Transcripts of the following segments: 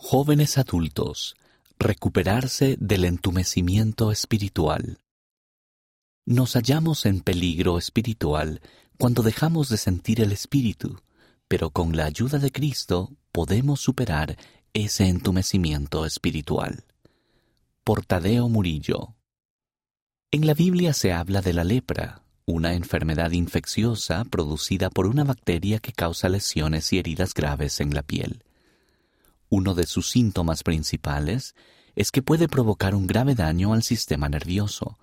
Jóvenes adultos, recuperarse del entumecimiento espiritual. Nos hallamos en peligro espiritual cuando dejamos de sentir el espíritu, pero con la ayuda de Cristo podemos superar ese entumecimiento espiritual. Por Tadeo Murillo. En la Biblia se habla de la lepra, una enfermedad infecciosa producida por una bacteria que causa lesiones y heridas graves en la piel. Uno de sus síntomas principales es que puede provocar un grave daño al sistema nervioso,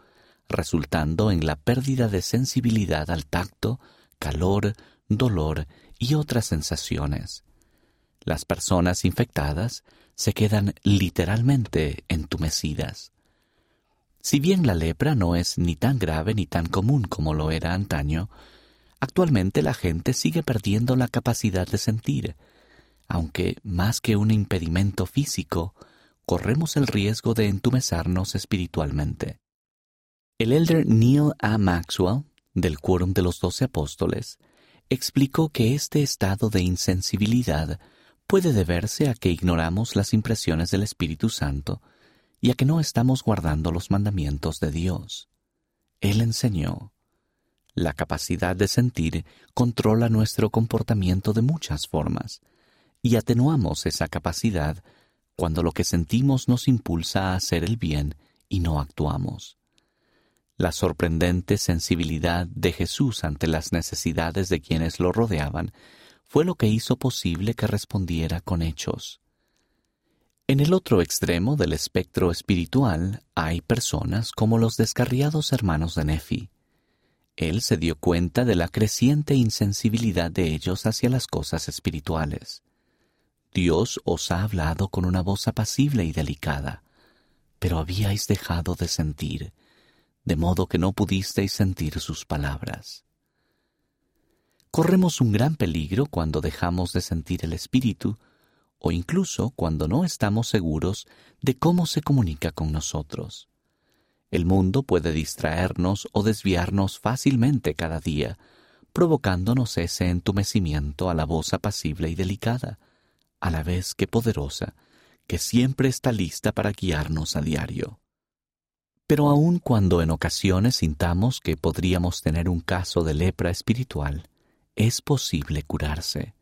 resultando en la pérdida de sensibilidad al tacto, calor, dolor y otras sensaciones. Las personas infectadas se quedan literalmente entumecidas. Si bien la lepra no es ni tan grave ni tan común como lo era antaño, actualmente la gente sigue perdiendo la capacidad de sentir, aunque más que un impedimento físico, corremos el riesgo de entumecernos espiritualmente. El elder Neil A. Maxwell, del Quórum de los Doce Apóstoles, explicó que este estado de insensibilidad puede deberse a que ignoramos las impresiones del Espíritu Santo y a que no estamos guardando los mandamientos de Dios. Él enseñó, la capacidad de sentir controla nuestro comportamiento de muchas formas, y atenuamos esa capacidad cuando lo que sentimos nos impulsa a hacer el bien y no actuamos. La sorprendente sensibilidad de Jesús ante las necesidades de quienes lo rodeaban fue lo que hizo posible que respondiera con hechos. En el otro extremo del espectro espiritual hay personas como los descarriados hermanos de Nefi. Él se dio cuenta de la creciente insensibilidad de ellos hacia las cosas espirituales. Dios os ha hablado con una voz apacible y delicada, pero habíais dejado de sentir, de modo que no pudisteis sentir sus palabras. Corremos un gran peligro cuando dejamos de sentir el Espíritu, o incluso cuando no estamos seguros de cómo se comunica con nosotros. El mundo puede distraernos o desviarnos fácilmente cada día, provocándonos ese entumecimiento a la voz apacible y delicada, a la vez que poderosa, que siempre está lista para guiarnos a diario. Pero aun cuando en ocasiones sintamos que podríamos tener un caso de lepra espiritual, es posible curarse.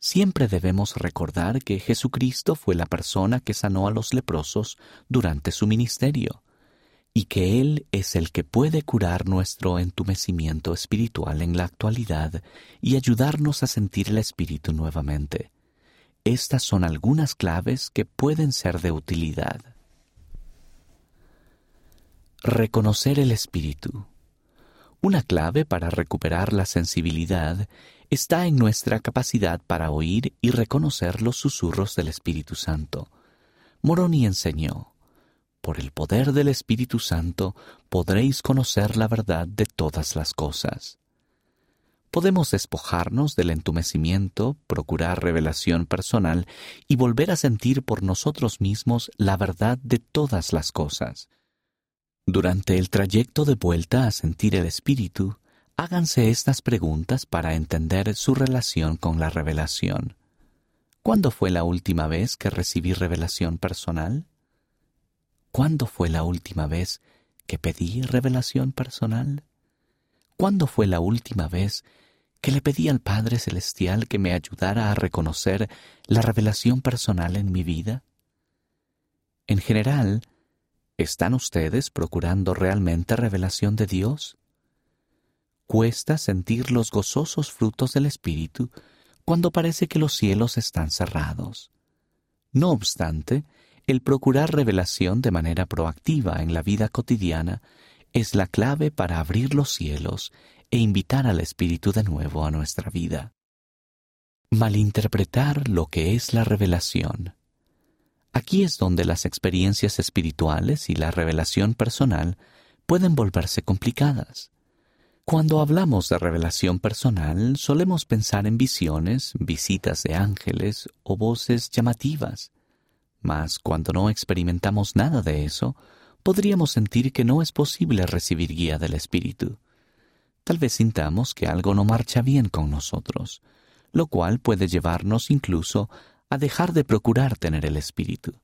Siempre debemos recordar que Jesucristo fue la persona que sanó a los leprosos durante su ministerio, y que Él es el que puede curar nuestro entumecimiento espiritual en la actualidad y ayudarnos a sentir el Espíritu nuevamente. Estas son algunas claves que pueden ser de utilidad. Reconocer el espíritu. Una clave para recuperar la sensibilidad está en nuestra capacidad para oír y reconocer los susurros del Espíritu Santo. Moroni enseñó, por el poder del Espíritu Santo podréis conocer la verdad de todas las cosas podemos despojarnos del entumecimiento, procurar revelación personal y volver a sentir por nosotros mismos la verdad de todas las cosas. Durante el trayecto de vuelta a sentir el Espíritu, háganse estas preguntas para entender su relación con la revelación. ¿Cuándo fue la última vez que recibí revelación personal? ¿Cuándo fue la última vez que pedí revelación personal? ¿Cuándo fue la última vez que le pedí al Padre Celestial que me ayudara a reconocer la revelación personal en mi vida? En general, ¿están ustedes procurando realmente revelación de Dios? Cuesta sentir los gozosos frutos del Espíritu cuando parece que los cielos están cerrados. No obstante, el procurar revelación de manera proactiva en la vida cotidiana es la clave para abrir los cielos e invitar al Espíritu de nuevo a nuestra vida. Malinterpretar lo que es la revelación. Aquí es donde las experiencias espirituales y la revelación personal pueden volverse complicadas. Cuando hablamos de revelación personal, solemos pensar en visiones, visitas de ángeles o voces llamativas. Mas cuando no experimentamos nada de eso, podríamos sentir que no es posible recibir guía del Espíritu. Tal vez sintamos que algo no marcha bien con nosotros, lo cual puede llevarnos incluso a dejar de procurar tener el Espíritu.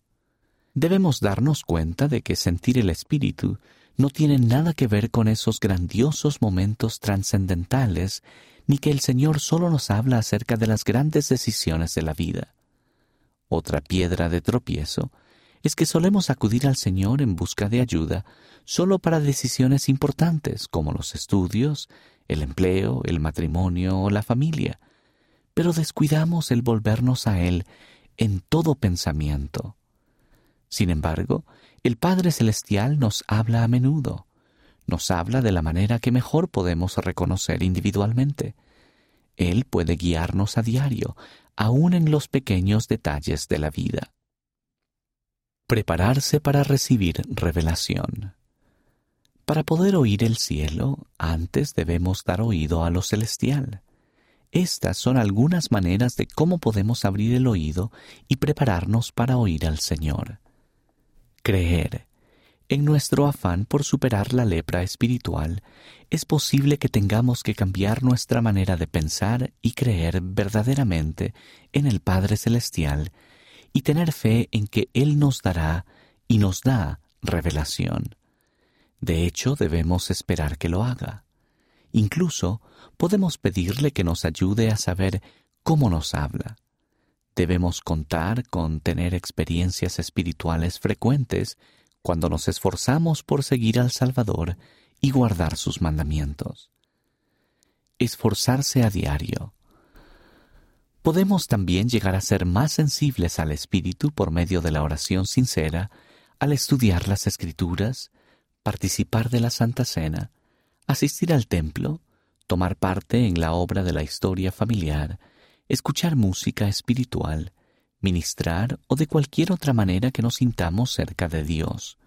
Debemos darnos cuenta de que sentir el Espíritu no tiene nada que ver con esos grandiosos momentos trascendentales, ni que el Señor solo nos habla acerca de las grandes decisiones de la vida. Otra piedra de tropiezo es que solemos acudir al Señor en busca de ayuda solo para decisiones importantes como los estudios, el empleo, el matrimonio o la familia, pero descuidamos el volvernos a Él en todo pensamiento. Sin embargo, el Padre Celestial nos habla a menudo, nos habla de la manera que mejor podemos reconocer individualmente. Él puede guiarnos a diario, aun en los pequeños detalles de la vida. Prepararse para recibir revelación. Para poder oír el cielo, antes debemos dar oído a lo celestial. Estas son algunas maneras de cómo podemos abrir el oído y prepararnos para oír al Señor. Creer. En nuestro afán por superar la lepra espiritual, es posible que tengamos que cambiar nuestra manera de pensar y creer verdaderamente en el Padre Celestial y tener fe en que Él nos dará y nos da revelación. De hecho, debemos esperar que lo haga. Incluso podemos pedirle que nos ayude a saber cómo nos habla. Debemos contar con tener experiencias espirituales frecuentes cuando nos esforzamos por seguir al Salvador y guardar sus mandamientos. Esforzarse a diario, Podemos también llegar a ser más sensibles al Espíritu por medio de la oración sincera, al estudiar las Escrituras, participar de la Santa Cena, asistir al templo, tomar parte en la obra de la historia familiar, escuchar música espiritual, ministrar o de cualquier otra manera que nos sintamos cerca de Dios.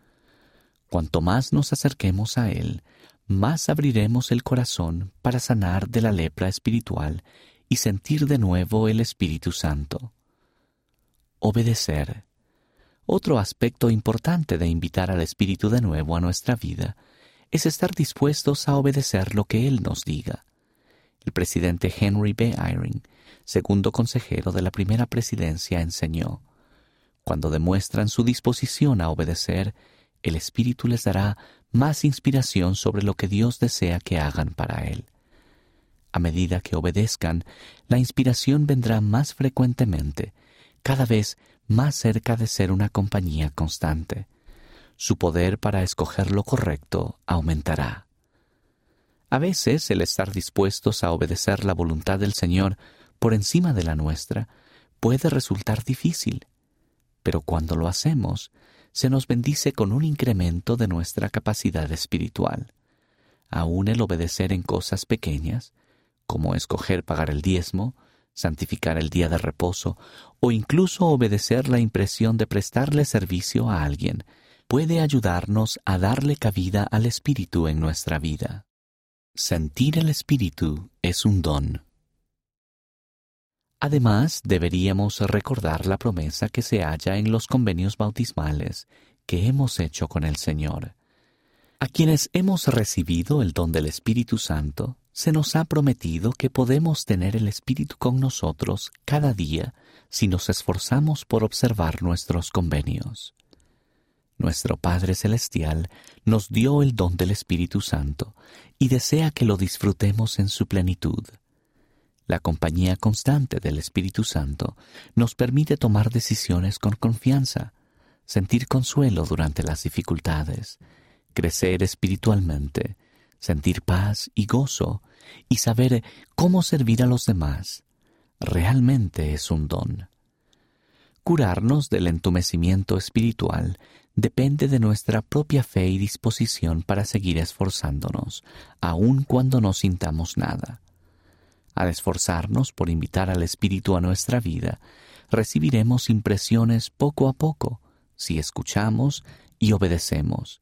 Cuanto más nos acerquemos a Él, más abriremos el corazón para sanar de la lepra espiritual y sentir de nuevo el Espíritu Santo. Obedecer. Otro aspecto importante de invitar al Espíritu de nuevo a nuestra vida es estar dispuestos a obedecer lo que Él nos diga. El presidente Henry B. Eyring, segundo consejero de la primera presidencia, enseñó, Cuando demuestran su disposición a obedecer, el Espíritu les dará más inspiración sobre lo que Dios desea que hagan para Él. A medida que obedezcan, la inspiración vendrá más frecuentemente, cada vez más cerca de ser una compañía constante. Su poder para escoger lo correcto aumentará. A veces el estar dispuestos a obedecer la voluntad del Señor por encima de la nuestra puede resultar difícil, pero cuando lo hacemos, se nos bendice con un incremento de nuestra capacidad espiritual. Aún el obedecer en cosas pequeñas como escoger pagar el diezmo, santificar el día de reposo o incluso obedecer la impresión de prestarle servicio a alguien, puede ayudarnos a darle cabida al Espíritu en nuestra vida. Sentir el Espíritu es un don. Además, deberíamos recordar la promesa que se halla en los convenios bautismales que hemos hecho con el Señor. A quienes hemos recibido el don del Espíritu Santo, se nos ha prometido que podemos tener el Espíritu con nosotros cada día si nos esforzamos por observar nuestros convenios. Nuestro Padre Celestial nos dio el don del Espíritu Santo y desea que lo disfrutemos en su plenitud. La compañía constante del Espíritu Santo nos permite tomar decisiones con confianza, sentir consuelo durante las dificultades, crecer espiritualmente, sentir paz y gozo y saber cómo servir a los demás, realmente es un don. Curarnos del entumecimiento espiritual depende de nuestra propia fe y disposición para seguir esforzándonos, aun cuando no sintamos nada. Al esforzarnos por invitar al Espíritu a nuestra vida, recibiremos impresiones poco a poco, si escuchamos y obedecemos.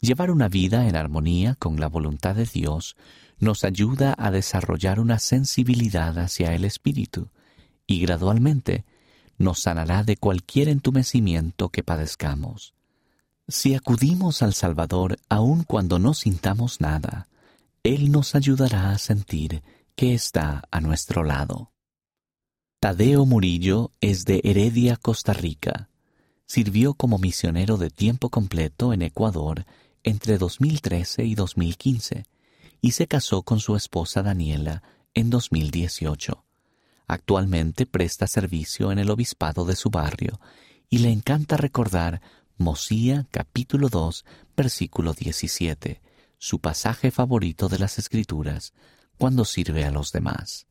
Llevar una vida en armonía con la voluntad de Dios nos ayuda a desarrollar una sensibilidad hacia el Espíritu y gradualmente nos sanará de cualquier entumecimiento que padezcamos. Si acudimos al Salvador aun cuando no sintamos nada, Él nos ayudará a sentir que está a nuestro lado. Tadeo Murillo es de Heredia, Costa Rica. Sirvió como misionero de tiempo completo en Ecuador entre 2013 y 2015 y se casó con su esposa Daniela en 2018. Actualmente presta servicio en el obispado de su barrio y le encanta recordar Mosía capítulo 2 versículo 17, su pasaje favorito de las Escrituras, cuando sirve a los demás.